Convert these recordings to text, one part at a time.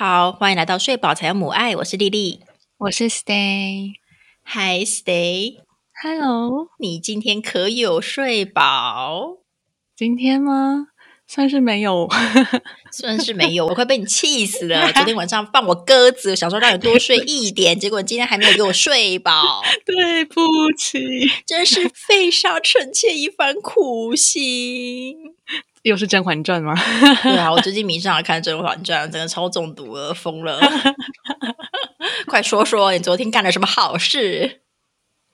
好，欢迎来到睡饱才有母爱，我是丽丽，我是 Stay。Hi Stay，Hello，你今天可有睡饱？今天吗？算是没有，算是没有，我快被你气死了！昨天晚上放我鸽子，想说让你多睡一点，结果今天还没有给我睡饱，对不起，真是费上臣妾一番苦心。又是《甄嬛传》吗？对啊，我最近迷上了看《甄嬛传》，真的超中毒了，疯了！快说说你昨天干了什么好事？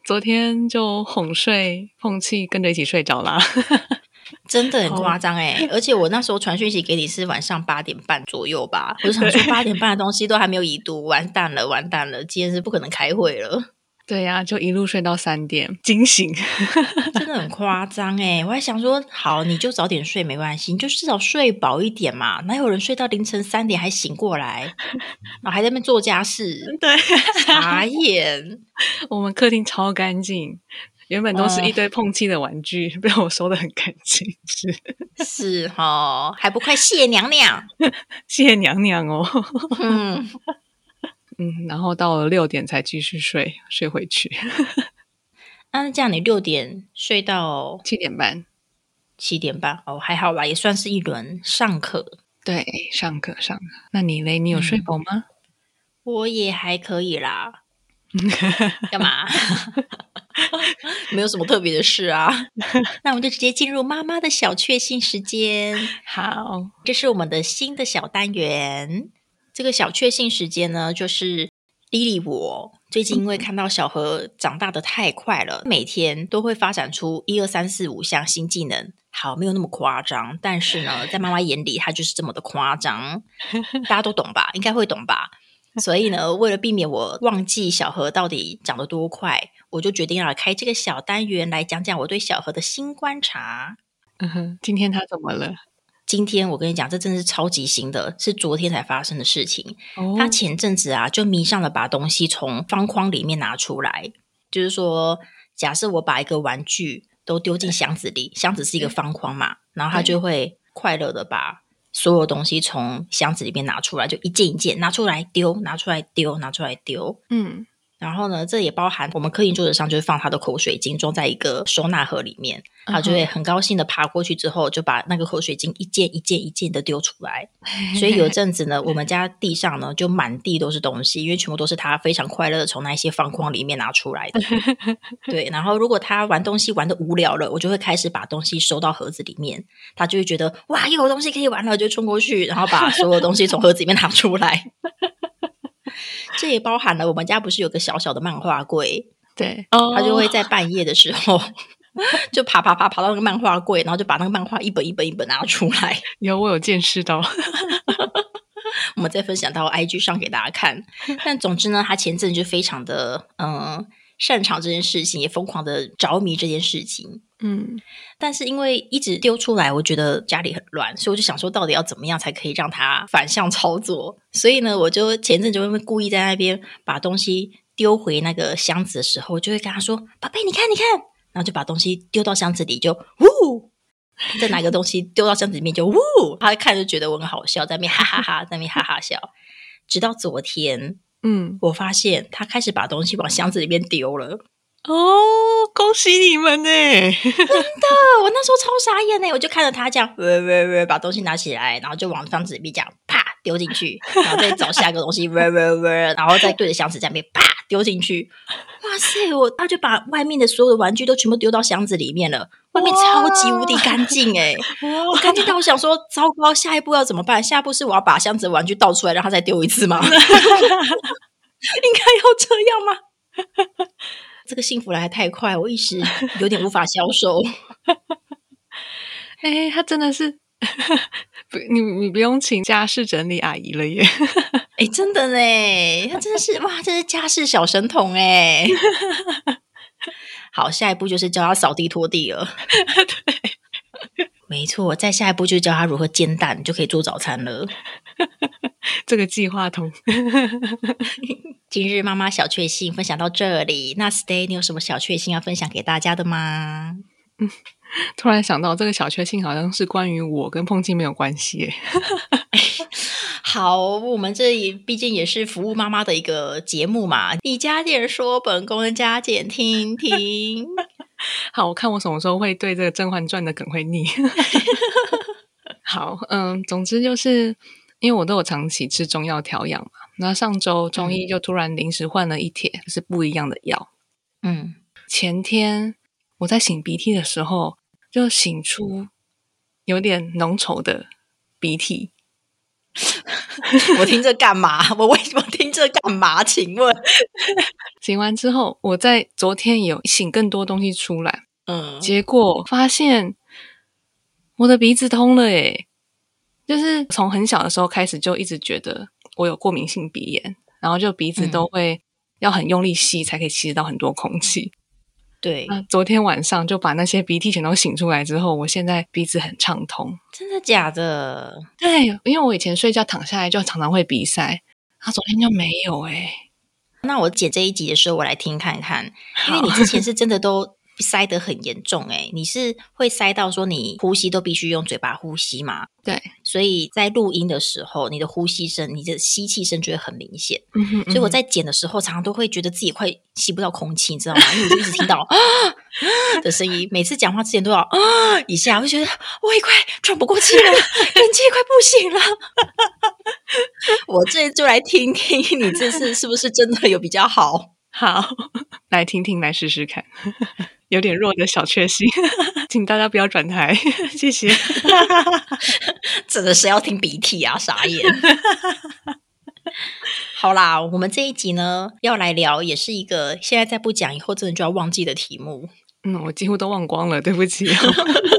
昨天就哄睡，碰气跟着一起睡着啦。真的很夸张哎！而且我那时候传讯息给你是晚上八点半左右吧，我就想说八点半的东西都还没有已读，完蛋了，完蛋了，今天是不可能开会了。对呀，就一路睡到三点，惊醒，真的很夸张哎！我还想说，好，你就早点睡没关系，你就至少睡饱一点嘛。哪有人睡到凌晨三点还醒过来，然后还在那边做家事？对，傻眼。我们客厅超干净。原本都是一堆碰气的玩具，被我收的很干净，是是哈，还不快谢娘娘，谢娘娘哦，嗯 嗯，然后到了六点才继续睡，睡回去。那这样你六点睡到七点半，七点半哦，还好吧，也算是一轮上课。对，上课上课。那你嘞？你有睡饱吗？我也还可以啦。干嘛？没有什么特别的事啊。那我们就直接进入妈妈的小确幸时间。好，这是我们的新的小单元。这个小确幸时间呢，就是莉莉我最近因为看到小何长大的太快了，每天都会发展出一二三四五项新技能。好，没有那么夸张，但是呢，在妈妈眼里，他就是这么的夸张。大家都懂吧？应该会懂吧？所以呢，为了避免我忘记小何到底长得多快，我就决定要开这个小单元来讲讲我对小何的新观察。嗯哼，今天他怎么了？今天我跟你讲，这真的是超级新的，是昨天才发生的事情。他前阵子啊，就迷上了把东西从方框里面拿出来，就是说，假设我把一个玩具都丢进箱子里，箱子是一个方框嘛，然后他就会快乐的把。所有东西从箱子里面拿出来，就一件一件拿出来丢，拿出来丢，拿出来丢。嗯。然后呢，这也包含我们客厅桌子上就是放他的口水巾，装在一个收纳盒里面，他就会很高兴的爬过去之后，就把那个口水巾一件一件一件的丢出来。所以有一阵子呢，我们家地上呢就满地都是东西，因为全部都是他非常快乐的从那些方框里面拿出来的。对，然后如果他玩东西玩的无聊了，我就会开始把东西收到盒子里面，他就会觉得哇，又有东西可以玩了，就冲过去，然后把所有东西从盒子里面拿出来。这也包含了我们家不是有个小小的漫画柜？对，他就会在半夜的时候就爬爬爬爬到那个漫画柜，然后就把那个漫画一本一本一本拿出来。有我有见识到，我们再分享到 IG 上给大家看。但总之呢，他前阵就非常的嗯。擅长这件事情，也疯狂的着迷这件事情。嗯，但是因为一直丢出来，我觉得家里很乱，所以我就想说，到底要怎么样才可以让它反向操作？所以呢，我就前阵就会故意在那边把东西丢回那个箱子的时候，我就会跟他说：“宝贝，你看，你看。”然后就把东西丢到箱子里，就呜，再拿个东西丢到箱子里面，就呜。他一看就觉得我很好笑，在那边哈哈哈，在那边哈哈笑。直到昨天。嗯，我发现他开始把东西往箱子里面丢了。哦，恭喜你们呢！真的，我那时候超傻眼呢，我就看着他这样，喂喂喂，把东西拿起来，然后就往箱子里面这样啪丢进去，然后再找下一个东西，喂喂喂，然后再对着箱子这样啪丢进去。哇塞，我他就把外面的所有的玩具都全部丢到箱子里面了，外面超级无敌干净哎！我干净到我想说，糟糕，下一步要怎么办？下一步是我要把箱子的玩具倒出来，让他再丢一次吗？应该要这样吗？这个幸福来太快，我一时有点无法消受。哎，他真的是不，你你不用请家事整理阿姨了耶！哎，真的呢，他真的是哇，这是家事小神童哎！好，下一步就是教他扫地拖地了。对，没错，再下一步就教他如何煎蛋，就可以做早餐了。这个计划通。今日妈妈小确幸分享到这里，那 Stay，你有什么小确幸要分享给大家的吗？嗯，突然想到这个小确幸好像是关于我跟碰青没有关系。好，我们这里毕竟也是服务妈妈的一个节目嘛，你加点说，本宫加减听听。好，我看我什么时候会对这个《甄嬛传》的梗会腻。好，嗯，总之就是因为我都有长期吃中药调养嘛，那上周中医就突然临时换了一帖，是不一样的药。嗯，前天我在擤鼻涕的时候，就擤出有点浓稠的鼻涕。我听这干嘛？我为什么听这干嘛？请问，擤完之后，我在昨天有擤更多东西出来，嗯，结果发现我的鼻子通了，诶就是从很小的时候开始就一直觉得我有过敏性鼻炎，然后就鼻子都会要很用力吸才可以吸到很多空气。对，那昨天晚上就把那些鼻涕全都擤出来之后，我现在鼻子很畅通。真的假的？对，因为我以前睡觉躺下来就常常会鼻塞，他昨天就没有哎。那我剪这一集的时候，我来听看看，因为你之前是真的都。塞得很严重哎，你是会塞到说你呼吸都必须用嘴巴呼吸吗？对，所以在录音的时候，你的呼吸声、你的吸气声就会很明显。嗯哼，所以我在剪的时候，常常都会觉得自己快吸不到空气，你知道吗？因为我就一直听到啊 的声音，每次讲话之前都要啊 一下，我就觉得我也快喘不过气了，人气快不行了。我这就来听听你这次是不是真的有比较好？好，来听听，来试试看。有点弱的小确幸，请大家不要转台，谢谢。真的是要听鼻涕啊，傻眼。好啦，我们这一集呢要来聊，也是一个现在再不讲，以后真的就要忘记的题目。嗯，我几乎都忘光了，对不起。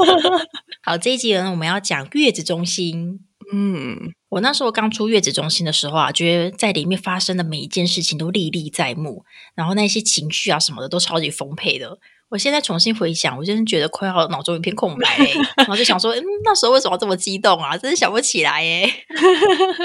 好，这一集呢，我们要讲月子中心。嗯，我那时候刚出月子中心的时候啊，觉得在里面发生的每一件事情都历历在目，然后那些情绪啊什么的都超级丰沛的。我现在重新回想，我真的觉得快要脑中一片空白，然后就想说，嗯，那时候为什么这么激动啊？真是想不起来耶。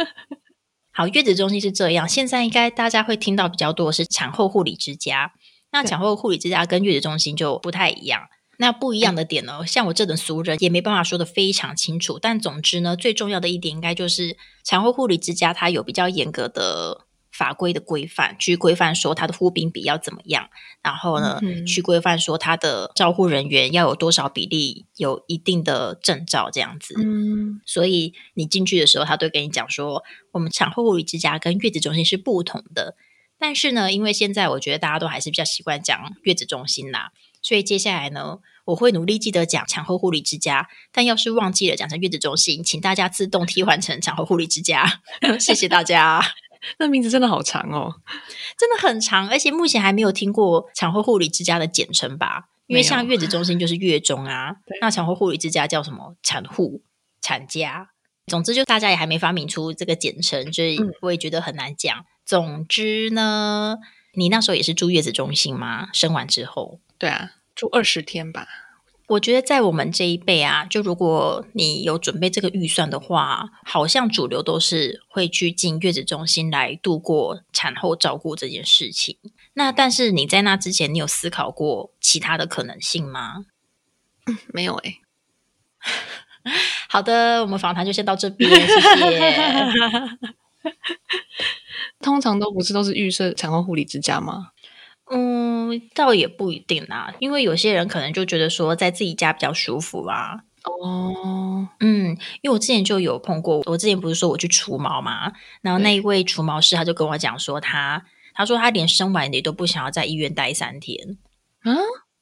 好，月子中心是这样，现在应该大家会听到比较多的是产后护理之家。那产后护理之家跟月子中心就不太一样。那不一样的点呢，像我这等俗人也没办法说的非常清楚。但总之呢，最重要的一点应该就是产后护理之家它有比较严格的。法规的规范去规范说他的护病比要怎么样，然后呢，去规范说他的照护人员要有多少比例有一定的证照这样子。嗯，所以你进去的时候，他都跟你讲说，我们产后护理之家跟月子中心是不同的。但是呢，因为现在我觉得大家都还是比较习惯讲月子中心啦，所以接下来呢，我会努力记得讲产后护理之家。但要是忘记了讲成月子中心，请大家自动替换成产后护理之家。谢谢大家。那名字真的好长哦，真的很长，而且目前还没有听过产后护理之家的简称吧？因为像月子中心就是月中啊，那产后护理之家叫什么？产护、产家，总之就大家也还没发明出这个简称，所以我也觉得很难讲。总之呢，你那时候也是住月子中心吗？生完之后？对啊，住二十天吧。我觉得在我们这一辈啊，就如果你有准备这个预算的话，好像主流都是会去进月子中心来度过产后照顾这件事情。那但是你在那之前，你有思考过其他的可能性吗？没有哎。好的，我们访谈就先到这边，谢谢。通常都不是都是预设产后护理之家吗？嗯，倒也不一定啦，因为有些人可能就觉得说在自己家比较舒服啊。哦，嗯，因为我之前就有碰过，我之前不是说我去除毛嘛，然后那一位除毛师他就跟我讲说，他他说他连生完你都不想要在医院待三天。嗯，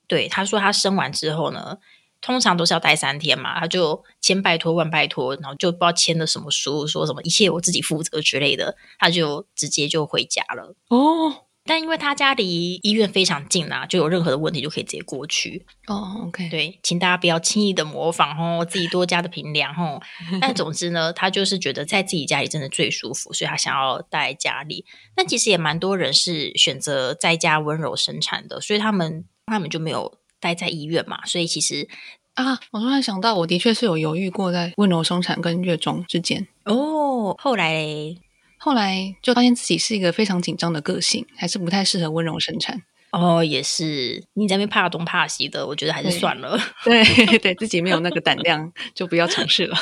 对，他说他生完之后呢，通常都是要待三天嘛，他就千拜托万拜托，然后就不知道签了什么书，说什么一切我自己负责之类的，他就直接就回家了。哦。但因为他家离医院非常近啊，就有任何的问题就可以直接过去。哦，OK，对，请大家不要轻易的模仿哦，自己多加的评量哦。但总之呢，他就是觉得在自己家里真的最舒服，所以他想要待在家里。但其实也蛮多人是选择在家温柔生产的，所以他们他们就没有待在医院嘛。所以其实啊，我突然想到，我的确是有犹豫过在温柔生产跟月中之间。哦，后来。后来就发现自己是一个非常紧张的个性，还是不太适合温柔生产。哦，也是，你在那边怕东怕西的，我觉得还是算了。对对，自己没有那个胆量，就不要尝试了。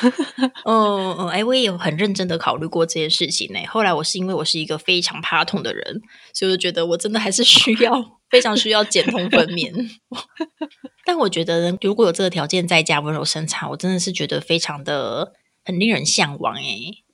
哦 哦，哎，我也有很认真的考虑过这件事情呢。后来我是因为我是一个非常怕痛的人，所以我觉得我真的还是需要非常需要减痛分娩。但我觉得如果有这个条件在家温柔生产，我真的是觉得非常的很令人向往哎。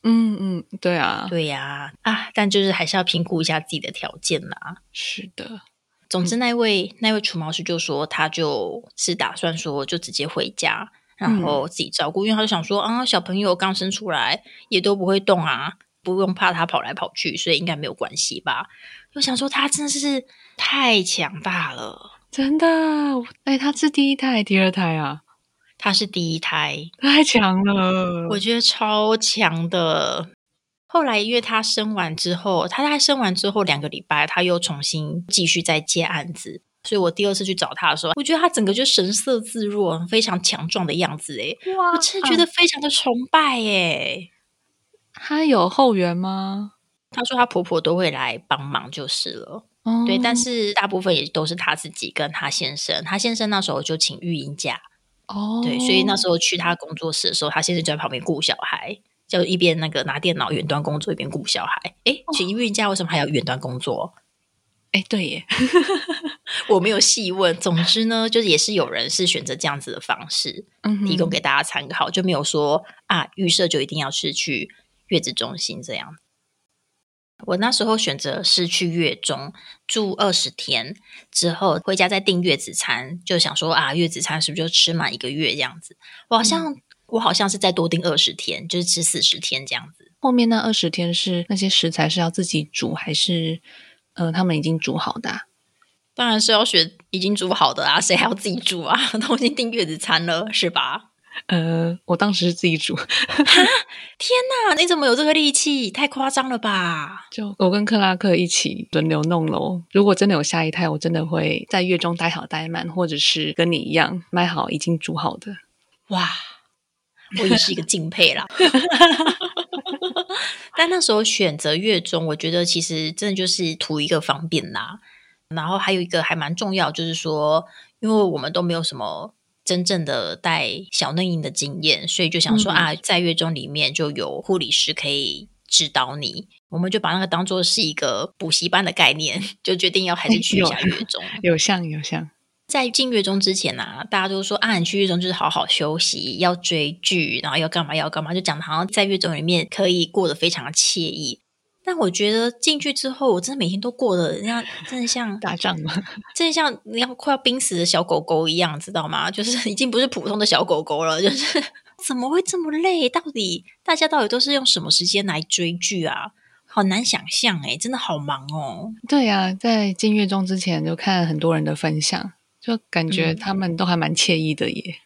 嗯嗯，对啊，对呀啊，但就是还是要评估一下自己的条件啦。是的。总之，那位那位除毛师就说，他就是打算说，就直接回家，然后自己照顾，因为他就想说，啊，小朋友刚生出来也都不会动啊，不用怕他跑来跑去，所以应该没有关系吧？又想说，他真的是太强大了，真的。哎，他是第一胎、第二胎啊？他是第一胎，太强了，我觉得超强的。后来，因为她生完之后，他在生完之后两个礼拜，她又重新继续在接案子。所以我第二次去找他的时候，我觉得她整个就神色自若、非常强壮的样子。哎，我真的觉得非常的崇拜。哎，她有后援吗？她说她婆婆都会来帮忙就是了。对，但是大部分也都是她自己跟她先生。她先生那时候就请育婴假。哦，对，所以那时候去他工作室的时候，他先生就在旁边顾小孩。就一边那个拿电脑远端工作，一边顾小孩。哎，请孕假为什么还要远端工作？哎，对耶，我没有细问。总之呢，就是也是有人是选择这样子的方式，提供给大家参考，就没有说啊预设就一定要是去月子中心这样。我那时候选择是去月中住二十天之后回家再订月子餐，就想说啊月子餐是不是就吃满一个月这样子？我好像。我好像是再多订二十天，就是吃四十天这样子。后面那二十天是那些食材是要自己煮，还是呃他们已经煮好的？当然是要选已经煮好的啊，谁还要自己煮啊？都已经订月子餐了，是吧？呃，我当时是自己煮。天哪，你怎么有这个力气？太夸张了吧！就我跟克拉克一起轮流弄喽。如果真的有下一胎，我真的会在月中待好待满，或者是跟你一样买好已经煮好的。哇！我也是一个 敬佩啦，但那时候选择月中，我觉得其实真的就是图一个方便啦。然后还有一个还蛮重要，就是说，因为我们都没有什么真正的带小嫩婴的经验，所以就想说啊，在月中里面就有护理师可以指导你，我们就把那个当做是一个补习班的概念，就决定要还是去一下月中，有像有像。在进月中之前呢，大家都说啊，你去月中就是好好休息，要追剧，然后要干嘛要干嘛，就讲的好像在月中里面可以过得非常的惬意。但我觉得进去之后，我真的每天都过得人家真的像打仗吗？真的像你要 快要濒死的小狗狗一样，知道吗？就是 已经不是普通的小狗狗了。就是 怎么会这么累？到底大家到底都是用什么时间来追剧啊？好难想象哎，真的好忙哦。对呀，在进月中之前就看很多人的分享。就感觉他们都还蛮惬意的耶。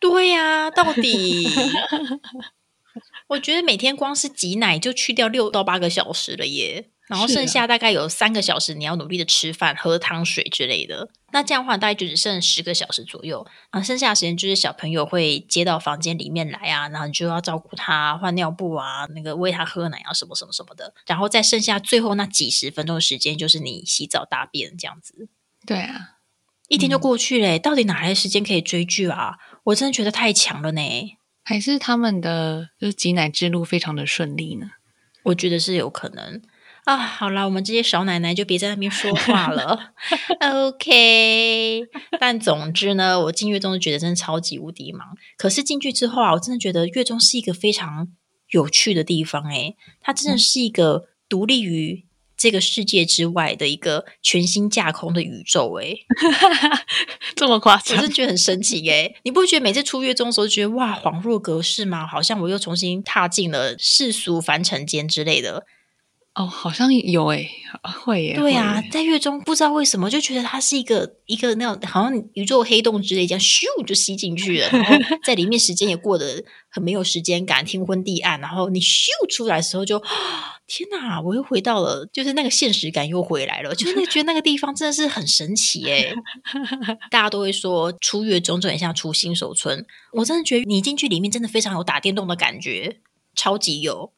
对呀，到底我觉得每天光是挤奶就去掉六到八个小时了耶，然后剩下大概有三个小时你要努力的吃饭、喝汤水之类的。那这样的话大概就只剩十个小时左右啊，剩下的时间就是小朋友会接到房间里面来啊，然后你就要照顾他、换尿布啊、那个喂他喝奶啊什么什么什么的，然后再剩下最后那几十分钟的时间就是你洗澡大便这样子。对啊。一天就过去嘞，到底哪来的时间可以追剧啊？我真的觉得太强了呢。还是他们的就是挤奶之路非常的顺利呢？我觉得是有可能啊。好啦，我们这些少奶奶就别在那边说话了。OK。但总之呢，我进月中觉得真的超级无敌忙。可是进去之后啊，我真的觉得月中是一个非常有趣的地方诶，它真的是一个独立于。这个世界之外的一个全新架空的宇宙，哎，这么夸张，我是觉得很神奇，哎，你不觉得每次出月中的时候，觉得哇，恍若隔世吗？好像我又重新踏进了世俗凡尘间之类的。哦，好像有诶，会耶。对啊，在月中不知道为什么就觉得它是一个一个那种好像宇宙黑洞之类，这样咻就吸进去了，然后 在里面时间也过得很没有时间感，天昏地暗。然后你咻出来的时候，就天哪，我又回到了，就是那个现实感又回来了，就是那觉得那个地方真的是很神奇诶。大家都会说出月中就很像出新手村，我真的觉得你进去里面真的非常有打电动的感觉，超级有。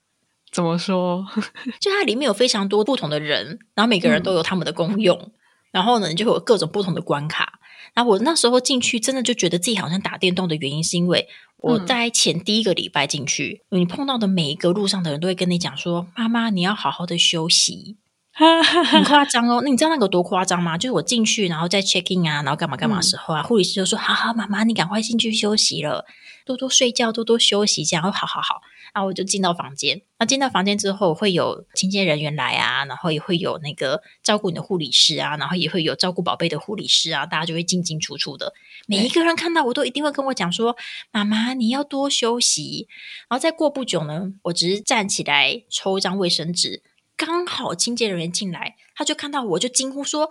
怎么说？就它里面有非常多不同的人，然后每个人都有他们的功用。然后呢，就会有各种不同的关卡。然后我那时候进去，真的就觉得自己好像打电动的原因，是因为我在前第一个礼拜进去，你碰到的每一个路上的人都会跟你讲说：“妈妈，你要好好的休息。”很夸张哦，那你知道那个多夸张吗？就是我进去，然后在 check in 啊，然后干嘛干嘛时候啊，护理师就说：“好好，妈妈，你赶快进去休息了，多多睡觉，多多休息。”这样，好好好。然后我就进到房间，那进到房间之后，会有清洁人员来啊，然后也会有那个照顾你的护理师啊，然后也会有照顾宝贝的护理师啊，大家就会进进出出的。每一个人看到我都一定会跟我讲说：“妈妈，你要多休息。”然后再过不久呢，我只是站起来抽一张卫生纸。刚好清洁人员进来，他就看到我就惊呼说：“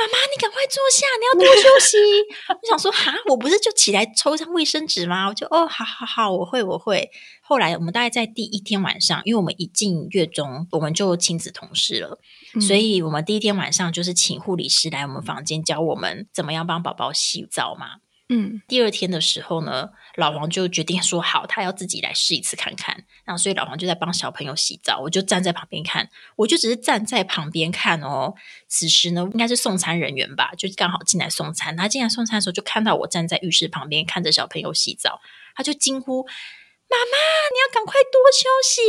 妈妈，你赶快坐下，你要多休息。”我想说：“哈，我不是就起来抽一张卫生纸吗？”我就哦，好好好，我会我会。后来我们大概在第一天晚上，因为我们一进月中，我们就亲子同事了，所以我们第一天晚上就是请护理师来我们房间教我们怎么样帮宝宝洗澡嘛。嗯，第二天的时候呢。老黄就决定说好，他要自己来试一次看看。然后，所以老黄就在帮小朋友洗澡，我就站在旁边看。我就只是站在旁边看哦。此时呢，应该是送餐人员吧，就刚好进来送餐。他进来送餐的时候，就看到我站在浴室旁边看着小朋友洗澡，他就惊呼：“妈妈，你要赶快多休息！”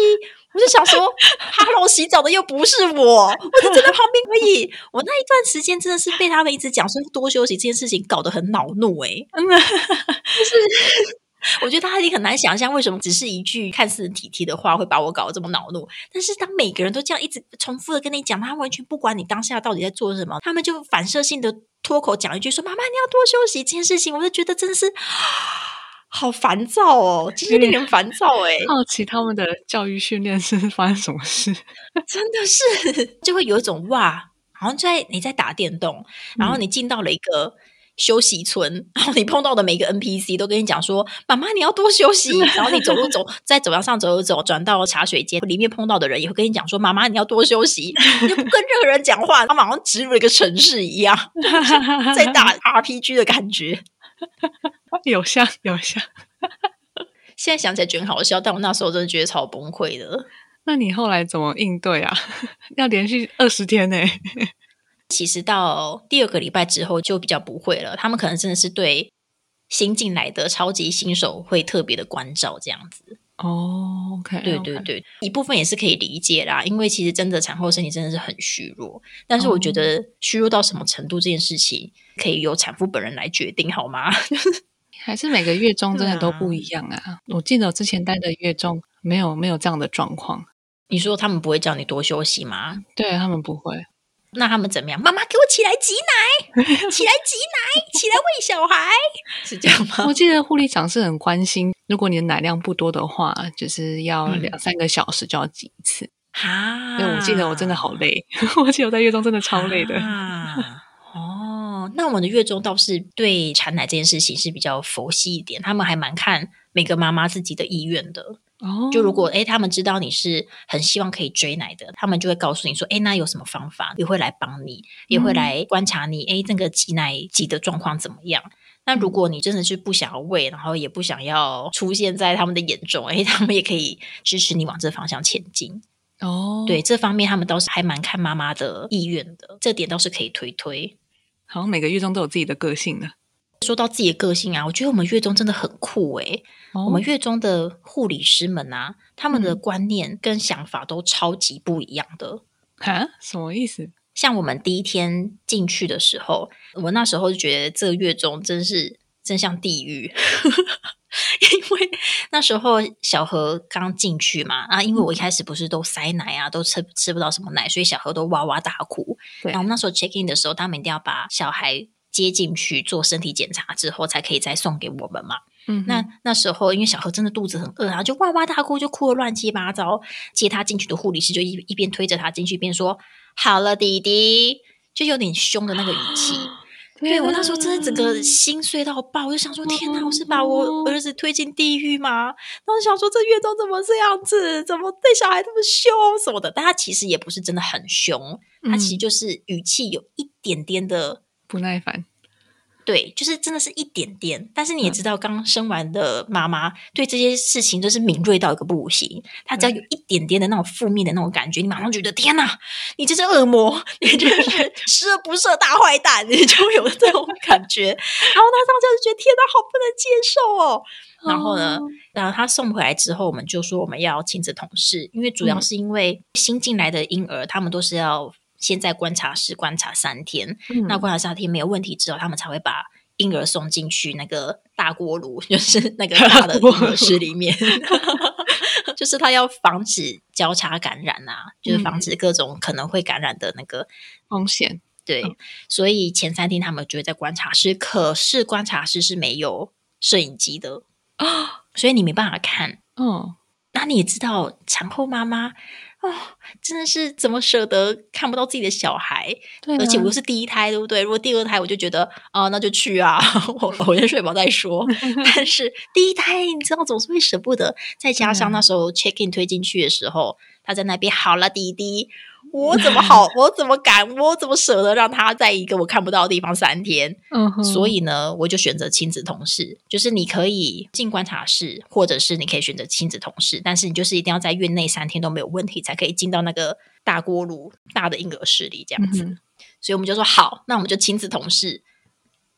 我就想说：“哈喽，洗澡的又不是我，我就站在旁边而已。”我那一段时间真的是被他们一直讲说多休息这件事情搞得很恼怒哎，就是。我觉得他也很难想象，为什么只是一句看似体贴的话，会把我搞得这么恼怒。但是当每个人都这样一直重复的跟你讲，他完全不管你当下到底在做什么，他们就反射性的脱口讲一句说：“妈妈，你要多休息。”这件事情，我就觉得真的是好烦躁哦，就是令人烦躁哎。好奇他们的教育训练是 发生什么事？真的是就会有一种哇，好像在你在打电动，然后你进到了一个。休息村，然后你碰到的每个 NPC 都跟你讲说：“妈妈，你要多休息。”然后你走路走在走廊上走走走，转到茶水间里面碰到的人也会跟你讲说：“妈妈，你要多休息。”你不跟任何人讲话，他马上植入一个城市一样，在打 RPG 的感觉，有 像有像。现在想起来觉得好笑，但我那时候真的觉得超崩溃的。那你后来怎么应对啊？要连续二十天呢？其实到第二个礼拜之后就比较不会了，他们可能真的是对新进来的超级新手会特别的关照这样子。哦，OK，对对对，一部分也是可以理解啦，因为其实真的产后身体真的是很虚弱，但是我觉得虚弱到什么程度这件事情可以由产妇本人来决定，好吗？还是每个月中真的都不一样啊？我记得我之前待的月中没有没有这样的状况。你说他们不会叫你多休息吗？对他们不会。那他们怎么样？妈妈给我起来挤奶，起来挤奶，起来喂小孩，是这样吗？我记得护理长是很关心，如果你的奶量不多的话，就是要两三个小时就要挤一次。啊！对，我记得我真的好累，我记得我在月中真的超累的。哦，那我们的月中倒是对产奶这件事情是比较佛系一点，他们还蛮看每个妈妈自己的意愿的。哦，就如果哎，他们知道你是很希望可以追奶的，他们就会告诉你说，哎，那有什么方法，也会来帮你，也会来观察你，哎，这个挤奶挤的状况怎么样？那如果你真的是不想要喂，然后也不想要出现在他们的眼中，哎，他们也可以支持你往这方向前进。哦，对，这方面他们倒是还蛮看妈妈的意愿的，这点倒是可以推推。好像每个月中都有自己的个性呢。说到自己的个性啊，我觉得我们月中真的很酷诶。我们月中的护理师们啊，他们的观念跟想法都超级不一样的。哈？什么意思？像我们第一天进去的时候，我那时候就觉得这个月中真是真像地狱，因为那时候小何刚进去嘛，啊，因为我一开始不是都塞奶啊，都吃吃不到什么奶，所以小何都哇哇大哭。然后我们那时候 check in 的时候，他们一定要把小孩。接进去做身体检查之后，才可以再送给我们嘛。嗯，那那时候因为小何真的肚子很饿啊，就哇哇大哭，就哭的乱七八糟。接他进去的护理师就一一边推着他进去，一边说：“好了，弟弟。”就有点凶的那个语气。对我那时候真的整个心碎到爆，我就想说：“天哪，我是把我儿子推进地狱吗？”然后想说：“这月中怎么这样子？怎么对小孩这么凶什么的？”但他其实也不是真的很凶，他其实就是语气有一点点的。不耐烦，对，就是真的是一点点。但是你也知道，刚生完的妈妈对这些事情就是敏锐到一个不行。她只要有一点点的那种负面的那种感觉，你马上觉得天哪，你这是恶魔，你这是 十恶不赦大坏蛋，你就有这种感觉。然后她当时就觉得天哪，好不能接受哦。然后呢，然后他送回来之后，我们就说我们要亲子同事，因为主要是因为新进来的婴儿，他们都是要。先在观察室观察三天，那观察三天没有问题之后，他们才会把婴儿送进去那个大锅炉，就是那个大的婴儿室里面，就是他要防止交叉感染啊，就是防止各种可能会感染的那个风险。对，所以前三天他们就会在观察室，可是观察室是没有摄影机的啊，所以你没办法看。嗯，那你也知道产后妈妈。哦，真的是怎么舍得看不到自己的小孩？对，而且我又是第一胎，对不对？如果第二胎，我就觉得啊，那就去啊，我 我先睡饱再说。但是第一胎，你知道总是会舍不得，再加上那时候 check in 推进去的时候，他在那边好了，弟弟。我怎么好？我怎么敢？我怎么舍得让他在一个我看不到的地方三天？嗯，所以呢，我就选择亲子同事，就是你可以进观察室，或者是你可以选择亲子同事，但是你就是一定要在院内三天都没有问题，才可以进到那个大锅炉、大的婴儿室里这样子。所以我们就说好，那我们就亲子同事，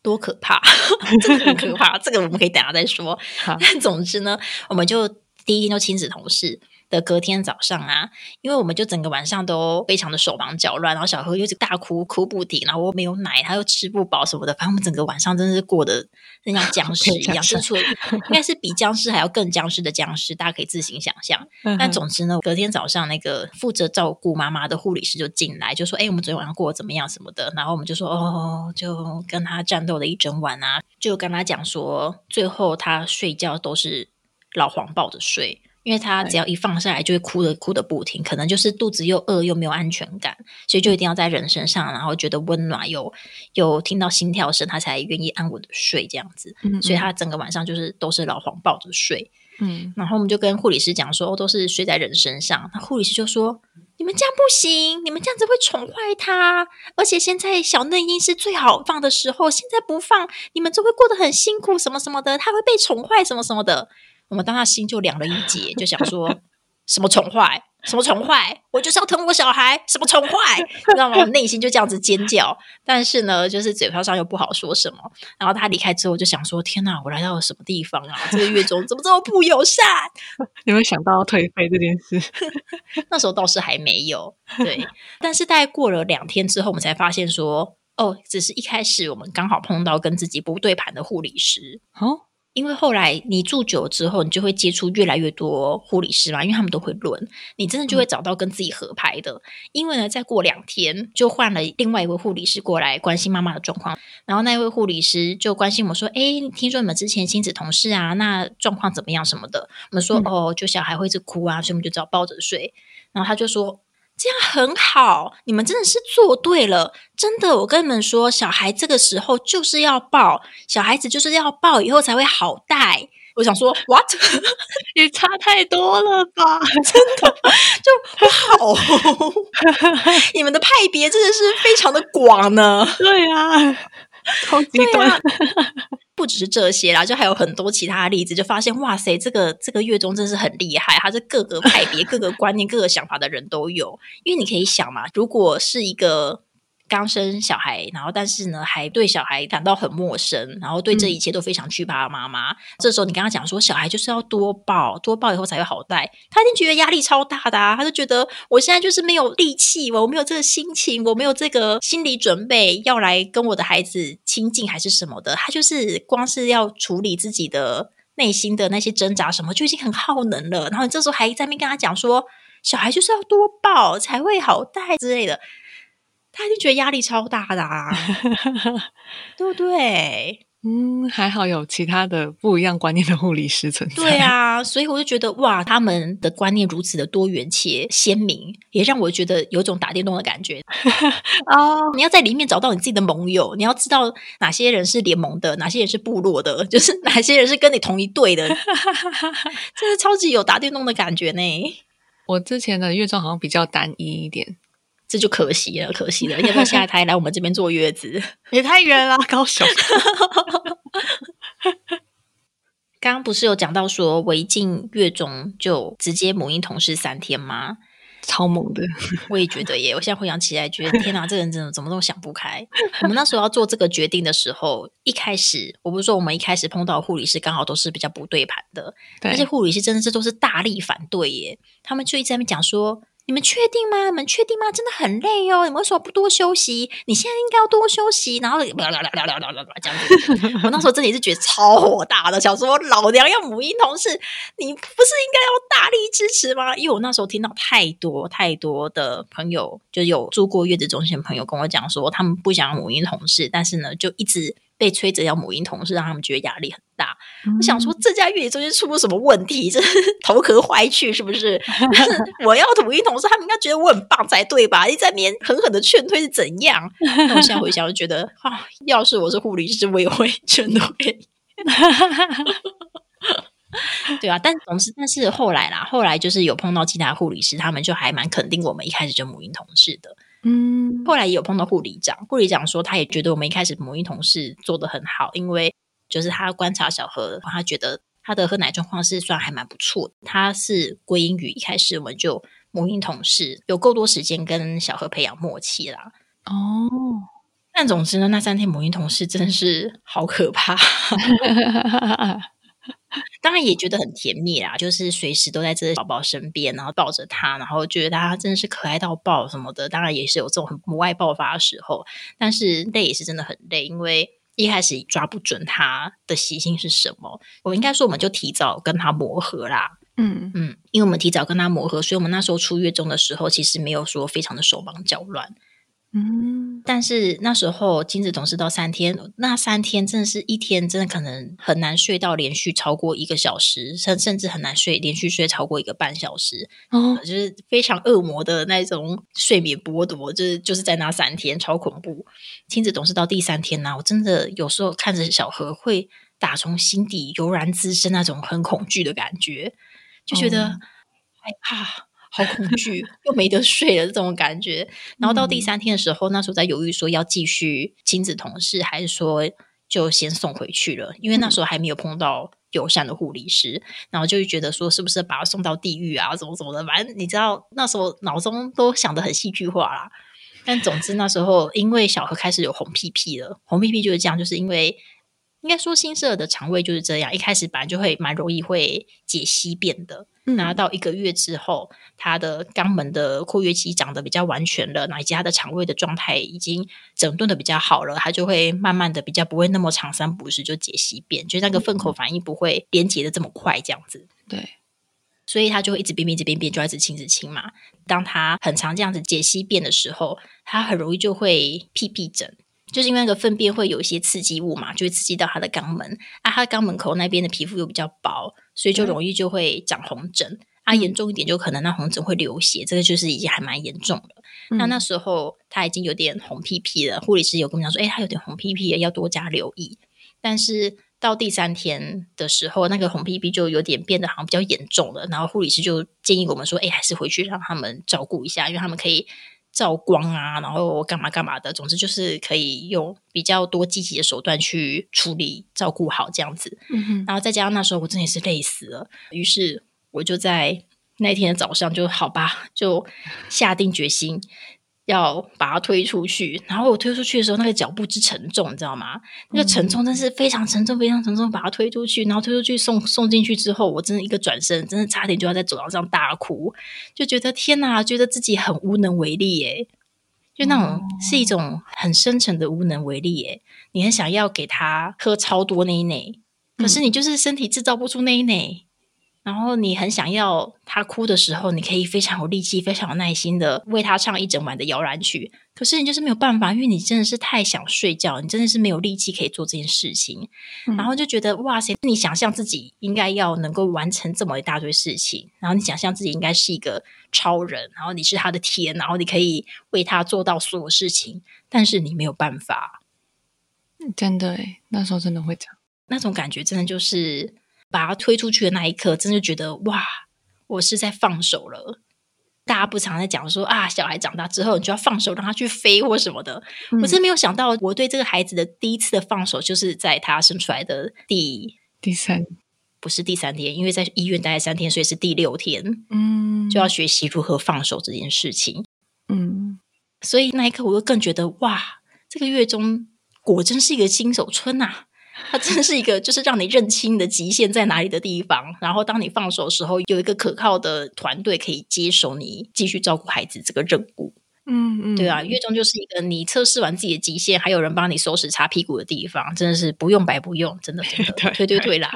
多可怕，这个很可怕。这个我们可以等下再说。但总之呢，我们就第一天就亲子同事。的隔天早上啊，因为我们就整个晚上都非常的手忙脚乱，然后小何又是大哭哭不停，然后我没有奶，他又吃不饱什么的，反正我们整个晚上真的是过得像僵尸一样，是 出应该是比僵尸还要更僵尸的僵尸，大家可以自行想象。但总之呢，隔天早上那个负责照顾妈妈的护理师就进来，就说：“哎，我们昨天晚上过得怎么样？什么的。”然后我们就说：“哦，就跟他战斗了一整晚啊，就跟他讲说，最后他睡觉都是老黄抱着睡。”因为他只要一放下来，就会哭的哭的不停，可能就是肚子又饿又没有安全感，所以就一定要在人身上，然后觉得温暖，有有听到心跳声，他才愿意安稳的睡这样子。所以他整个晚上就是都是老黄抱着睡。嗯，然后我们就跟护理师讲说，都是睡在人身上。那护理师就说：“你们这样不行，你们这样子会宠坏他，而且现在小嫩婴是最好放的时候，现在不放，你们就会过得很辛苦，什么什么的，他会被宠坏，什么什么的。”我们当他心就凉了一截，就想说什么宠坏，什么宠坏，我就是要疼我小孩，什么宠坏，知道吗？内心就这样子尖叫，但是呢，就是嘴巴上又不好说什么。然后他离开之后，就想说：天哪，我来到了什么地方啊？这个月中怎么这么不友善？有没有想到退费这件事？那时候倒是还没有，对。但是大概过了两天之后，我们才发现说：哦，只是一开始我们刚好碰到跟自己不对盘的护理师。哦。因为后来你住久之后，你就会接触越来越多护理师嘛，因为他们都会轮，你真的就会找到跟自己合拍的。因为呢，再过两天就换了另外一位护理师过来关心妈妈的状况，然后那位护理师就关心我说：“哎，听说你们之前亲子同事啊，那状况怎么样什么的？”我们说：“哦，就小孩会一直哭啊，所以我们就只好抱着睡。”然后他就说。这样很好，你们真的是做对了，真的。我跟你们说，小孩这个时候就是要抱，小孩子就是要抱，以后才会好带。我想说，what？也差太多了吧？真 的就不好。你们的派别真的是非常的广呢。对啊，超极端。不只是这些啦，就还有很多其他例子，就发现哇塞，这个这个月中真是很厉害，他是各个派别、各个观念、各个想法的人都有。因为你可以想嘛，如果是一个。刚生小孩，然后但是呢，还对小孩感到很陌生，然后对这一切都非常惧怕的妈妈。这时候你跟他讲说，小孩就是要多抱，多抱以后才会好带。他一定觉得压力超大的，他就觉得我现在就是没有力气，我没有这个心情，我没有这个心理准备要来跟我的孩子亲近还是什么的。他就是光是要处理自己的内心的那些挣扎什么，就已经很耗能了。然后你这时候还在那边跟他讲说，小孩就是要多抱才会好带之类的。他一定觉得压力超大的啊，对不对？嗯，还好有其他的不一样观念的护理师存在。对啊，所以我就觉得哇，他们的观念如此的多元且鲜明，也让我觉得有种打电动的感觉。哦，你要在里面找到你自己的盟友，你要知道哪些人是联盟的，哪些人是部落的，就是哪些人是跟你同一队的，真的超级有打电动的感觉呢。我之前的乐章好像比较单一一点。这就可惜了，可惜了。要不要下台来我们这边坐月子？也太远了，高雄。刚刚不是有讲到说，违禁月中就直接母婴同事三天吗？超猛的，我也觉得耶！我现在回想起来，觉得天哪，这人真的怎么都想不开。我们那时候要做这个决定的时候，一开始我不是说我们一开始碰到护理师刚好都是比较不对盘的，那些护理师真的是都是大力反对耶，他们就一直在那边讲说。你们确定吗？你们确定吗？真的很累哦！你们为什么不多休息？你现在应该要多休息。然后聊聊聊聊聊聊聊这样子。我那时候真的是觉得超火大的，想说老娘要母婴同事，你不是应该要大力支持吗？因为我那时候听到太多太多的朋友，就有住过月子中心的朋友跟我讲说，他们不想母婴同事，但是呢，就一直。被催着要母婴同事，让他们觉得压力很大。我想说，这家月子中心出了什么问题？这 头壳坏去是不是？我要母婴同事，他们应该觉得我很棒才对吧？一在面狠狠的劝退是怎样？我现在回想，就觉得啊，要是我是护理师，我也会劝退。对啊，但总是，但是后来啦，后来就是有碰到其他护理师，他们就还蛮肯定我们一开始就母婴同事的。嗯，后来也有碰到护理长，护理长说他也觉得我们一开始母婴同事做的很好，因为就是他观察小何，他觉得他的喝奶状况是算还蛮不错的。他是归因于一开始我们就母婴同事有够多时间跟小何培养默契啦。哦，但总之呢，那三天母婴同事真的是好可怕。当然也觉得很甜蜜啦，就是随时都在这宝宝身边，然后抱着他，然后觉得他真的是可爱到爆什么的。当然也是有这种很母爱爆发的时候，但是累也是真的很累，因为一开始抓不准他的习性是什么。我应该说，我们就提早跟他磨合啦。嗯嗯，因为我们提早跟他磨合，所以我们那时候出月中的时候，其实没有说非常的手忙脚乱。嗯，但是那时候精子总是到三天，那三天真的是一天，真的可能很难睡到连续超过一个小时，甚甚至很难睡连续睡超过一个半小时，哦，就是非常恶魔的那种睡眠剥夺，就是就是在那三天超恐怖。精子总是到第三天呢，我真的有时候看着小何会打从心底油然滋生那种很恐惧的感觉，就觉得害怕。好恐惧，又没得睡了这种感觉。然后到第三天的时候，那时候在犹豫说要继续亲子同事，还是说就先送回去了？因为那时候还没有碰到友善的护理师，然后就觉得说是不是把他送到地狱啊，怎么怎么的？反正你知道那时候脑中都想的很戏剧化啦。但总之那时候，因为小何开始有红屁屁了，红屁屁就是这样，就是因为应该说新生儿的肠胃就是这样，一开始本来就会蛮容易会解析便的。然后到一个月之后，他的肛门的括约肌长得比较完全了，以及他的肠胃的状态已经整顿的比较好了，他就会慢慢的比较不会那么长三不时就解析便，就那个粪口反应不会连结的这么快，这样子。对，所以他就会一直便便，一直便便，就一直清，一直亲嘛。当他很常这样子解析便的时候，他很容易就会屁屁疹。就是因为那个粪便会有一些刺激物嘛，就会刺激到他的肛门啊，他肛门口那边的皮肤又比较薄，所以就容易就会长红疹啊，严重一点就可能那红疹会流血，这个就是已经还蛮严重了。那那时候他已经有点红屁屁了，护理师有跟我讲说，哎，他有点红屁屁，要多加留意。但是到第三天的时候，那个红屁屁就有点变得好像比较严重了，然后护理师就建议我们说，哎，还是回去让他们照顾一下，因为他们可以。照光啊，然后干嘛干嘛的，总之就是可以用比较多积极的手段去处理、照顾好这样子。然后再加上那时候我真的是累死了，于是我就在那天的早上就好吧，就下定决心。要把它推出去，然后我推出去的时候，那个脚步之沉重，你知道吗？那个沉重真是非常沉重，非常沉重。把它推出去，然后推出去送送进去之后，我真的一个转身，真的差点就要在走廊上大哭，就觉得天哪，觉得自己很无能为力耶，就那种是一种很深沉的无能为力耶。你很想要给他喝超多奶奶，可是你就是身体制造不出内内。然后你很想要他哭的时候，你可以非常有力气、非常有耐心的为他唱一整晚的摇篮曲。可是你就是没有办法，因为你真的是太想睡觉，你真的是没有力气可以做这件事情。然后就觉得哇塞，你想象自己应该要能够完成这么一大堆事情，然后你想象自己应该是一个超人，然后你是他的天，然后你可以为他做到所有事情，但是你没有办法。真的诶那时候真的会这样，那种感觉真的就是。把他推出去的那一刻，真的觉得哇，我是在放手了。大家不常在讲说啊，小孩长大之后你就要放手让他去飞或什么的。我真没有想到，我对这个孩子的第一次的放手，就是在他生出来的第第三，不是第三天，因为在医院待了三天，所以是第六天。嗯，就要学习如何放手这件事情。嗯，所以那一刻我就更觉得哇，这个月中果真是一个新手村呐。它真是一个，就是让你认清你的极限在哪里的地方。然后，当你放手的时候，有一个可靠的团队可以接手你继续照顾孩子这个任务。嗯嗯，对啊，月中就是一个你测试完自己的极限，还有人帮你收拾擦屁股的地方，真的是不用白不用，真的真的，对对对啦。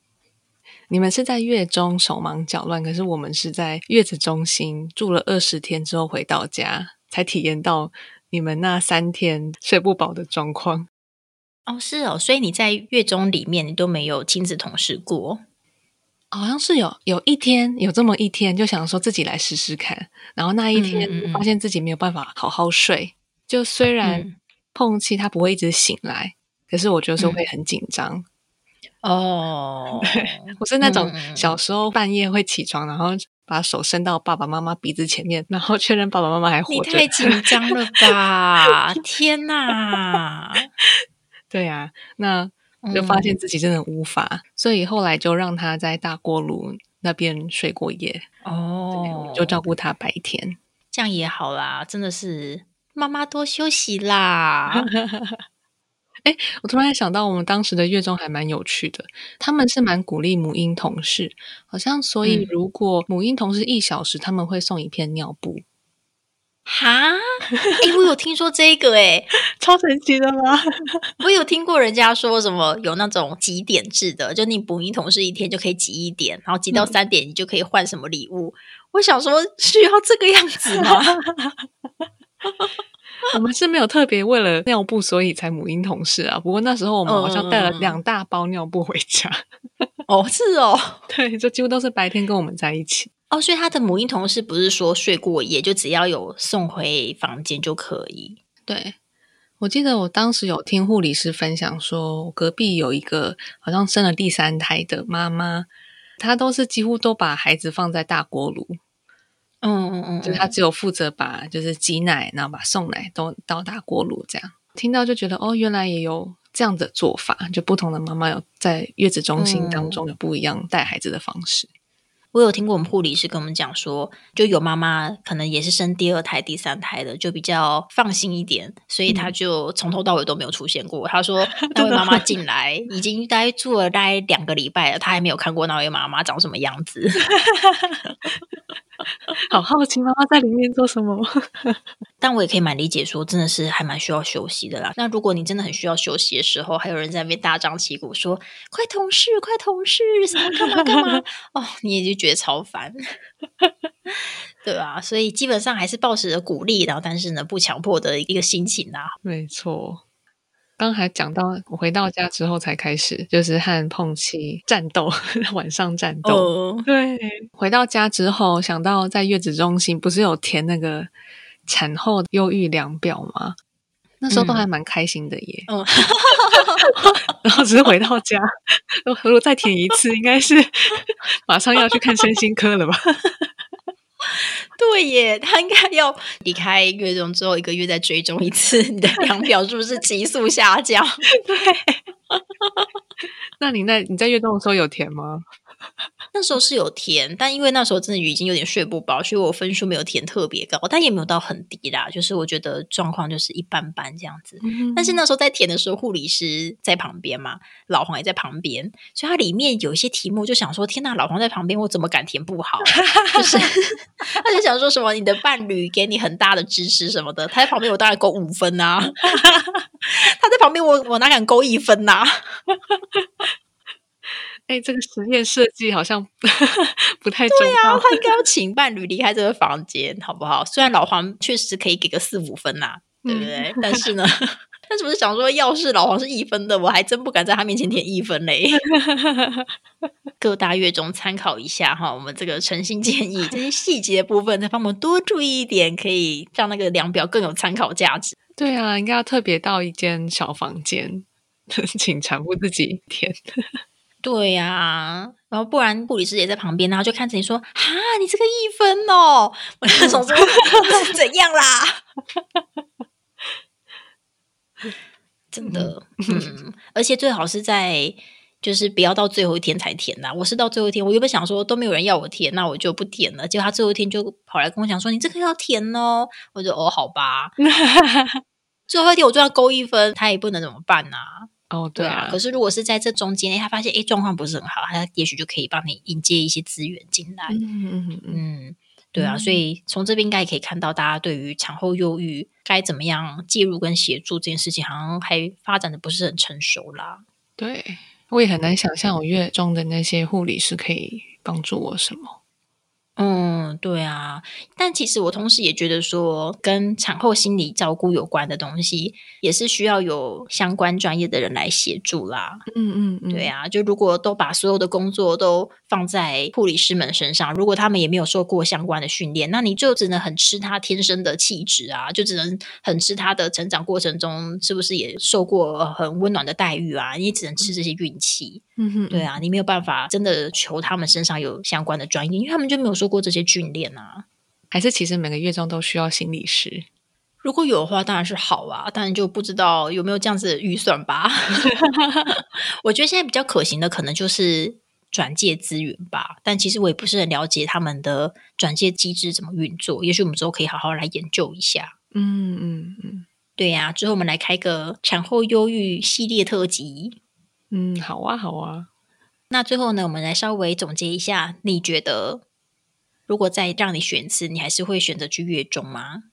你们是在月中手忙脚乱，可是我们是在月子中心住了二十天之后回到家，才体验到你们那三天睡不饱的状况。哦，是哦，所以你在月中里面你都没有亲自同事过，好像是有有一天有这么一天，就想说自己来试试看，然后那一天发现自己没有办法好好睡，就虽然碰气他不会一直醒来，可是我就是会很紧张。哦，我是那种小时候半夜会起床，然后把手伸到爸爸妈妈鼻子前面，然后确认爸爸妈妈还活着。你太紧张了吧！天哪！对呀，那就发现自己真的无法，所以后来就让他在大锅炉那边睡过夜哦，就照顾他白天，这样也好啦。真的是妈妈多休息啦。哎，我突然想到，我们当时的月中还蛮有趣的，他们是蛮鼓励母婴同事，好像所以如果母婴同事一小时，他们会送一片尿布。哈，哎，我有听说这个，哎，超神奇的吗？我有听过人家说什么有那种几点制的，就你补一同事一天就可以挤一点，然后挤到三点你就可以换什么礼物。我想说需要这个样子吗？我们是没有特别为了尿布所以才母婴同事啊。不过那时候我们好像带了两大包尿布回家。哦，是哦，对，就几乎都是白天跟我们在一起。哦，所以他的母婴同事不是说睡过夜就只要有送回房间就可以？对，我记得我当时有听护理师分享说，隔壁有一个好像生了第三胎的妈妈，她都是几乎都把孩子放在大锅炉，嗯嗯嗯，就她只有负责把就是挤奶，然后把送奶都到大锅炉这样。听到就觉得哦，原来也有这样的做法，就不同的妈妈有在月子中心当中有不一样带孩子的方式。我有听过我们护理师跟我们讲说，就有妈妈可能也是生第二胎、第三胎的，就比较放心一点，所以她就从头到尾都没有出现过。她说 那位妈妈进来已经待住了大概两个礼拜了，她还没有看过那位妈妈长什么样子。好好奇妈妈在里面做什么，但我也可以蛮理解，说真的是还蛮需要休息的啦。那如果你真的很需要休息的时候，还有人在那边大张旗鼓说“快同事，快同事，什么干嘛干嘛”，哦，你也就觉得超烦，对吧？所以基本上还是保持着鼓励，然后但是呢不强迫的一个心情啊。没错。刚才讲到，我回到家之后才开始，就是和碰气战斗，晚上战斗。对，回到家之后，想到在月子中心不是有填那个产后忧郁量表吗？那时候都还蛮开心的耶。嗯，然后只是回到家，如果再填一次，应该是 马上要去看身心科了吧。对耶，他应该要离开月中之后一个月再追踪一次你的量表是不是急速下降？对，那你在你在月中的时候有填吗？那时候是有填，但因为那时候真的已经有点睡不饱，所以我分数没有填特别高，但也没有到很低啦。就是我觉得状况就是一般般这样子。但是那时候在填的时候，护理师在旁边嘛，老黄也在旁边，所以它里面有一些题目就想说：天呐，老黄在旁边，我怎么敢填不好？就是 他就想说什么你的伴侣给你很大的支持什么的，他在旁边我当然勾五分呐，他在旁边我我哪敢勾一分呐？哎，这个实验设计好像 不太对啊！他应该要请伴侣离开这个房间，好不好？虽然老黄确实可以给个四五分呐，对不对？但是呢，但是不是想说，要是老黄是一分的，我还真不敢在他面前填一分嘞。各大月中参考一下哈，我们这个诚心建议，这些细节部分再帮我们多注意一点，可以让那个量表更有参考价值。对啊，应该要特别到一间小房间，请产妇自己填。对呀，然后不然护理师也在旁边，然后就看着你说：“哈，你这个一分哦！”我就想说：“怎样啦？” 真的，嗯，而且最好是在就是不要到最后一天才填呐。我是到最后一天，我原本想说都没有人要我填，那我就不填了。结果他最后一天就跑来跟我讲说：“你这个要填哦。”我就哦，好吧。最后一天我就要勾一分，他也不能怎么办呐？哦，对啊。可是如果是在这中间，他发现哎状况不是很好，他也许就可以帮你引接一些资源进来。嗯嗯嗯，对啊。所以从这边应该也可以看到，大家对于产后忧郁该怎么样介入跟协助这件事情，好像还发展的不是很成熟啦。对，我也很难想象我月中的那些护理师可以帮助我什么。嗯，对啊，但其实我同时也觉得说，跟产后心理照顾有关的东西，也是需要有相关专业的人来协助啦。嗯嗯，对啊，就如果都把所有的工作都放在护理师们身上，如果他们也没有受过相关的训练，那你就只能很吃他天生的气质啊，就只能很吃他的成长过程中是不是也受过很温暖的待遇啊？你只能吃这些运气。嗯哼，对啊，你没有办法真的求他们身上有相关的专业，因为他们就没有受过这些训练啊。还是其实每个月中都需要心理师？如果有的话，当然是好啊，但就不知道有没有这样子的预算吧。我觉得现在比较可行的，可能就是转介资源吧。但其实我也不是很了解他们的转介机制怎么运作，也许我们之后可以好好来研究一下。嗯嗯嗯，对呀，之后我们来开个产后忧郁系列特辑。嗯，好啊，好啊。那最后呢，我们来稍微总结一下，你觉得如果再让你选一次，你还是会选择去月中吗？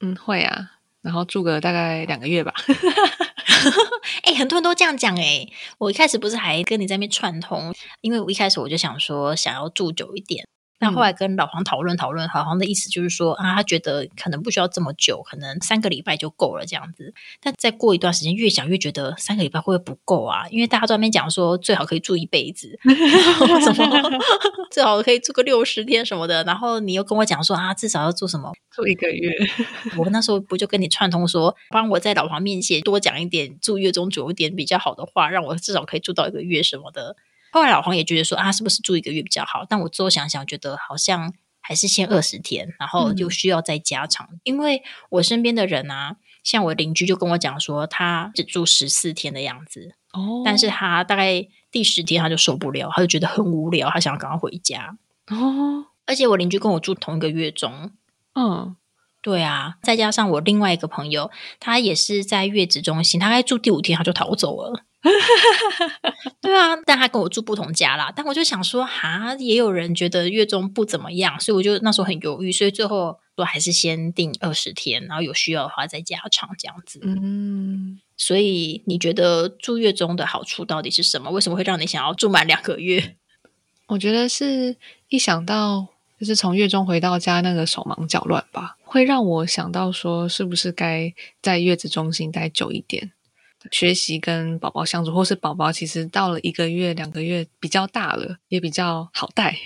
嗯，会啊。然后住个大概两个月吧。哎，很多人都这样讲哎。我一开始不是还跟你在那边串通，因为我一开始我就想说想要住久一点。那后来跟老黄讨论讨论，老黄的意思就是说啊，他觉得可能不需要这么久，可能三个礼拜就够了这样子。但再过一段时间，越想越觉得三个礼拜会不会不够啊？因为大家都在那边讲说，最好可以住一辈子，什么最好可以住个六十天什么的。然后你又跟我讲说啊，至少要住什么 住一个月。我那时候不就跟你串通说，帮我在老黄面前多讲一点住月中久一点比较好的话，让我至少可以住到一个月什么的。后来老黄也觉得说啊，是不是住一个月比较好？但我之后想想，觉得好像还是先二十天，然后就需要再加长。因为我身边的人啊，像我邻居就跟我讲说，他只住十四天的样子哦，但是他大概第十天他就受不了，他就觉得很无聊，他想要赶快回家哦。而且我邻居跟我住同一个月中，嗯，对啊，再加上我另外一个朋友，他也是在月子中心，他该住第五天他就逃走了。对啊，但他跟我住不同家啦。但我就想说，哈，也有人觉得月中不怎么样，所以我就那时候很犹豫，所以最后说还是先定二十天，然后有需要的话再加长这样子。嗯，所以你觉得住月中的好处到底是什么？为什么会让你想要住满两个月？我觉得是一想到就是从月中回到家那个手忙脚乱吧，会让我想到说，是不是该在月子中心待久一点。学习跟宝宝相处，或是宝宝其实到了一个月、两个月比较大了，也比较好带。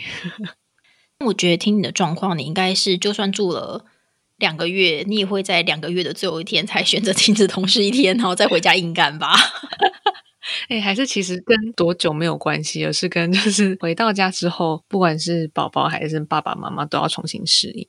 我觉得听你的状况，你应该是就算住了两个月，你也会在两个月的最后一天才选择停止同事一天，然后再回家硬干吧。哎，还是其实跟多久没有关系，而是跟就是回到家之后，不管是宝宝还是爸爸妈妈，都要重新适应。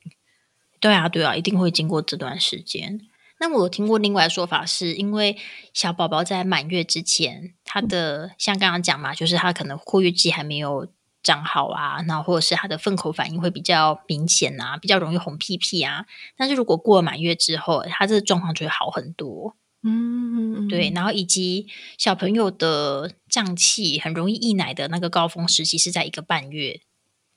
对啊，对啊，一定会经过这段时间。那我听过另外的说法，是因为小宝宝在满月之前，他的像刚刚讲嘛，就是他可能括约肌还没有长好啊，那或者是他的粪口反应会比较明显啊，比较容易红屁屁啊。但是如果过了满月之后，他这个状况就会好很多。嗯，对。然后以及小朋友的胀气很容易溢奶的那个高峰时期是在一个半月。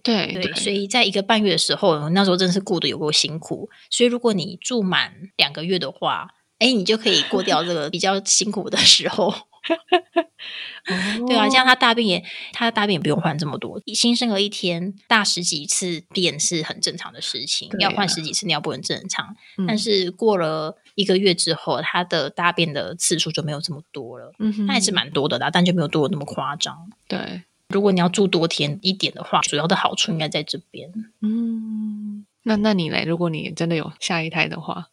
对对，所以在一个半月的时候，那时候真的是过得有够辛苦。所以如果你住满两个月的话，哎，你就可以过掉这个比较辛苦的时候。对啊，这样他大便也，他的大便也不用换这么多。新生儿一天大十几次便是很正常的事情，要换十几次尿布很正常。但是过了一个月之后，他的大便的次数就没有这么多了。嗯，那还是蛮多的啦，但就没有多那么夸张。对。如果你要住多天一点的话，主要的好处应该在这边。嗯，那那你嘞？如果你真的有下一胎的话，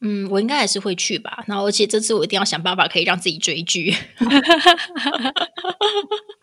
嗯，我应该还是会去吧。然后，而且这次我一定要想办法可以让自己追剧。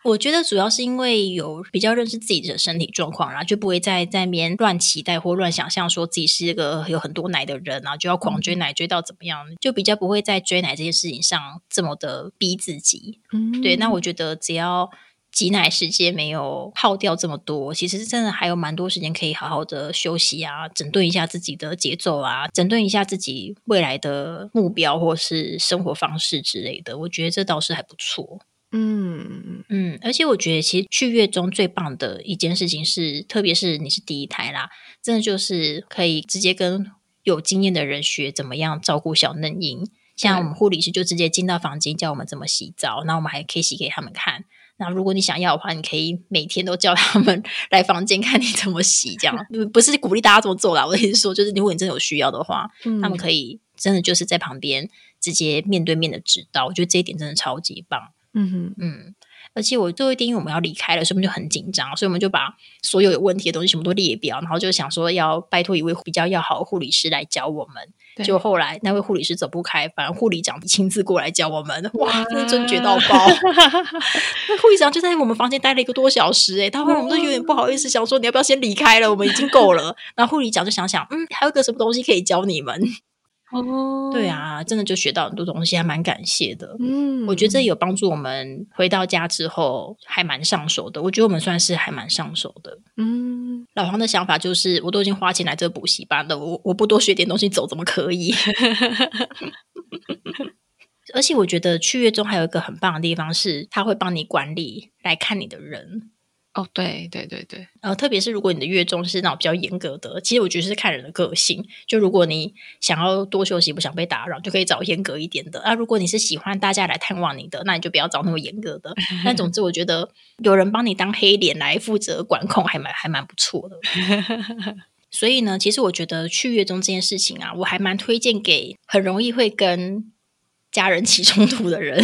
我觉得主要是因为有比较认识自己的身体状况，然后就不会再在那边乱期待或乱想象，说自己是一个有很多奶的人，然后就要狂追奶追到怎么样，就比较不会在追奶这件事情上这么的逼自己。嗯，对。那我觉得只要。挤奶时间没有耗掉这么多，其实真的还有蛮多时间可以好好的休息啊，整顿一下自己的节奏啊，整顿一下自己未来的目标或是生活方式之类的。我觉得这倒是还不错。嗯嗯，而且我觉得其实去月中最棒的一件事情是，特别是你是第一胎啦，真的就是可以直接跟有经验的人学怎么样照顾小嫩婴。像我们护理师就直接进到房间教我们怎么洗澡，那我们还可以洗给他们看。那如果你想要的话，你可以每天都叫他们 来房间看你怎么洗，这样不是鼓励大家这么做啦。我意思说，就是如果你真的有需要的话，他们可以真的就是在旁边直接面对面的指导。我觉得这一点真的超级棒。嗯哼，嗯。而且我最后一天因为我们要离开了，所以我们就很紧张，所以我们就把所有有问题的东西全部都列表，然后就想说要拜托一位比较要好的护理师来教我们。就后来那位护理师走不开，反而护理长亲自过来教我们。哇，真的真绝到爆！那护理长就在我们房间待了一个多小时，哎，他后来我们都有点不好意思，想说你要不要先离开了？我们已经够了。然后护理长就想想，嗯，还有个什么东西可以教你们？哦，对啊，真的就学到很多东西，还蛮感谢的。嗯，我觉得这有帮助我们回到家之后还蛮上手的。我觉得我们算是还蛮上手的。嗯，老黄的想法就是，我都已经花钱来这补习班了，我我不多学点东西走怎么可以？而且我觉得去月中还有一个很棒的地方是，他会帮你管理来看你的人。哦，对对对对，呃特别是如果你的月中是那种比较严格的，其实我觉得是看人的个性。就如果你想要多休息，不想被打扰，就可以找严格一点的。啊，如果你是喜欢大家来探望你的，那你就不要找那么严格的。但总之，我觉得有人帮你当黑脸来负责管控，还蛮还蛮不错的。所以呢，其实我觉得去月中这件事情啊，我还蛮推荐给很容易会跟家人起冲突的人。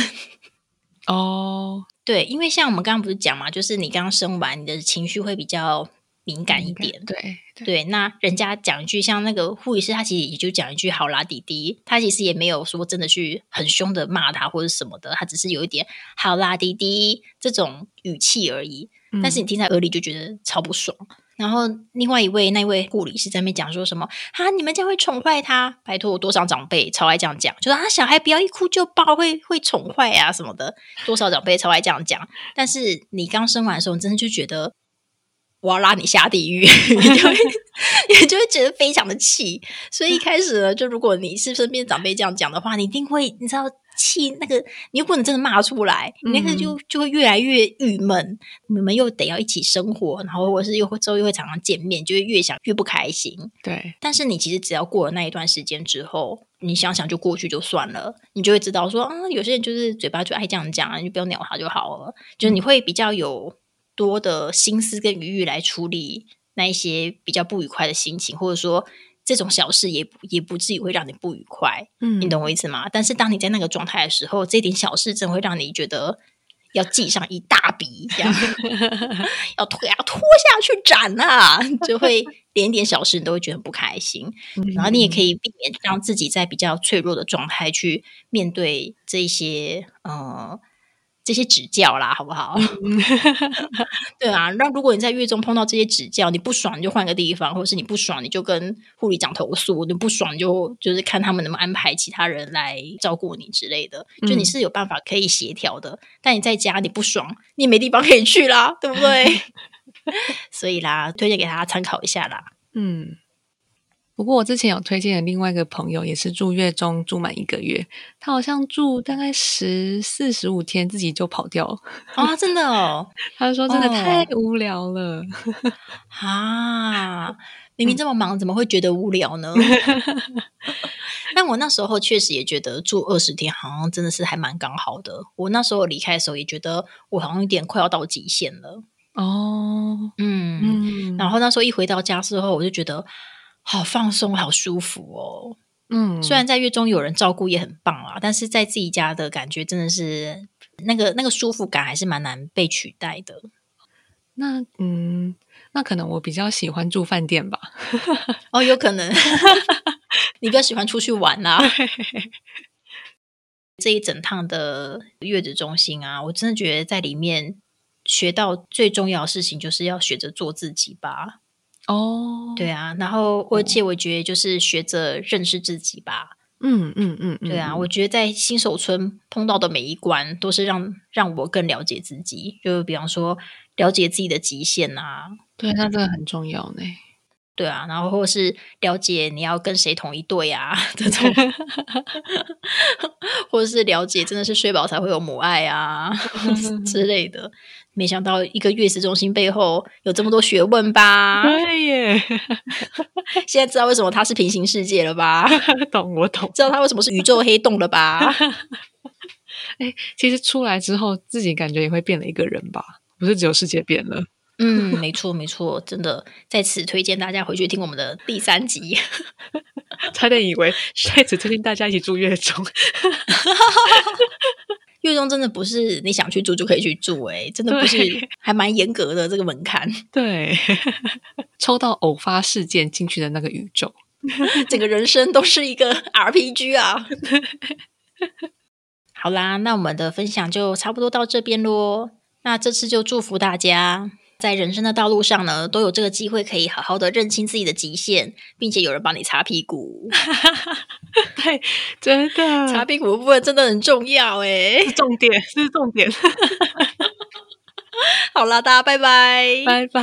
哦。对，因为像我们刚刚不是讲嘛，就是你刚刚生完，你的情绪会比较敏感一点。对对，那人家讲一句，像那个护理师，他其实也就讲一句“好啦，弟弟”，他其实也没有说真的去很凶的骂他或者什么的，他只是有一点“好啦，弟弟”这种语气而已。但是你听在耳里就觉得超不爽。然后另外一位那位护理师在那边讲说什么啊？你们这样会宠坏他？拜托，多少长辈超爱这样讲，就说啊，小孩不要一哭就抱，会会宠坏啊什么的。多少长辈超爱这样讲。但是你刚生完的时候，你真的就觉得我要拉你下地狱，你就会 你就会觉得非常的气。所以一开始呢，就如果你是身边长辈这样讲的话，你一定会你知道。气那个，你又不能真的骂出来，你那个就就会越来越郁闷。你们又得要一起生活，然后或是又会之后又会常常见面，就会越想越不开心。对，但是你其实只要过了那一段时间之后，你想想就过去就算了，你就会知道说啊，有些人就是嘴巴就爱这样讲，你就不要鸟他就好了。就是你会比较有多的心思跟余裕来处理那一些比较不愉快的心情，或者说。这种小事也也不至于会让你不愉快，嗯，你懂我意思吗？但是当你在那个状态的时候，这点小事真会让你觉得要记上一大笔，这样 要拖啊拖下去斩啊，就会 点点小事你都会觉得很不开心。然后你也可以避免让自己在比较脆弱的状态去面对这些呃。这些指教啦，好不好？对啊，那如果你在月中碰到这些指教，你不爽你就换个地方，或者是你不爽你就跟护理长投诉，你不爽就就是看他们能不能安排其他人来照顾你之类的。就你是有办法可以协调的，但你在家你不爽，你没地方可以去啦，对不对？所以啦，推荐给大家参考一下啦。嗯。不过我之前有推荐的另外一个朋友，也是住月中住满一个月，他好像住大概十四十五天，自己就跑掉了啊！真的哦，他说真的太无聊了啊！明明这么忙，怎么会觉得无聊呢？但我那时候确实也觉得住二十天好像真的是还蛮刚好的。我那时候离开的时候也觉得我好像有点快要到极限了哦。嗯，然后那时候一回到家之后，我就觉得。好放松，好舒服哦。嗯，虽然在月中有人照顾也很棒啊，但是在自己家的感觉真的是那个那个舒服感还是蛮难被取代的。那嗯，那可能我比较喜欢住饭店吧。哦，有可能。你比较喜欢出去玩啊。这一整趟的月子中心啊，我真的觉得在里面学到最重要的事情，就是要学着做自己吧。哦，对啊，然后而且我觉得就是学着认识自己吧。嗯嗯嗯，对啊，我觉得在新手村碰到的每一关，都是让让我更了解自己。就比方说，了解自己的极限啊，对，那这个很重要呢。对啊，然后或是了解你要跟谁同一队啊，这种，或者是了解真的是睡饱才会有母爱啊 之类的。没想到一个月子中心背后有这么多学问吧？对耶！现在知道为什么它是平行世界了吧？懂，我懂。知道它为什么是宇宙黑洞了吧？哎，其实出来之后，自己感觉也会变了一个人吧？不是只有世界变了。嗯，没错，没错，真的在此推荐大家回去听我们的第三集。差点以为在此推荐大家一起住月中。月中真的不是你想去住就可以去住，哎，真的不是，还蛮严格的这个门槛。对，抽到偶发事件进去的那个宇宙，整个人生都是一个 RPG 啊。好啦，那我们的分享就差不多到这边喽。那这次就祝福大家。在人生的道路上呢，都有这个机会可以好好的认清自己的极限，并且有人帮你擦屁股。对，真的 擦屁股部分真的很重要哎，重点是重点。好啦，大家拜拜，拜拜。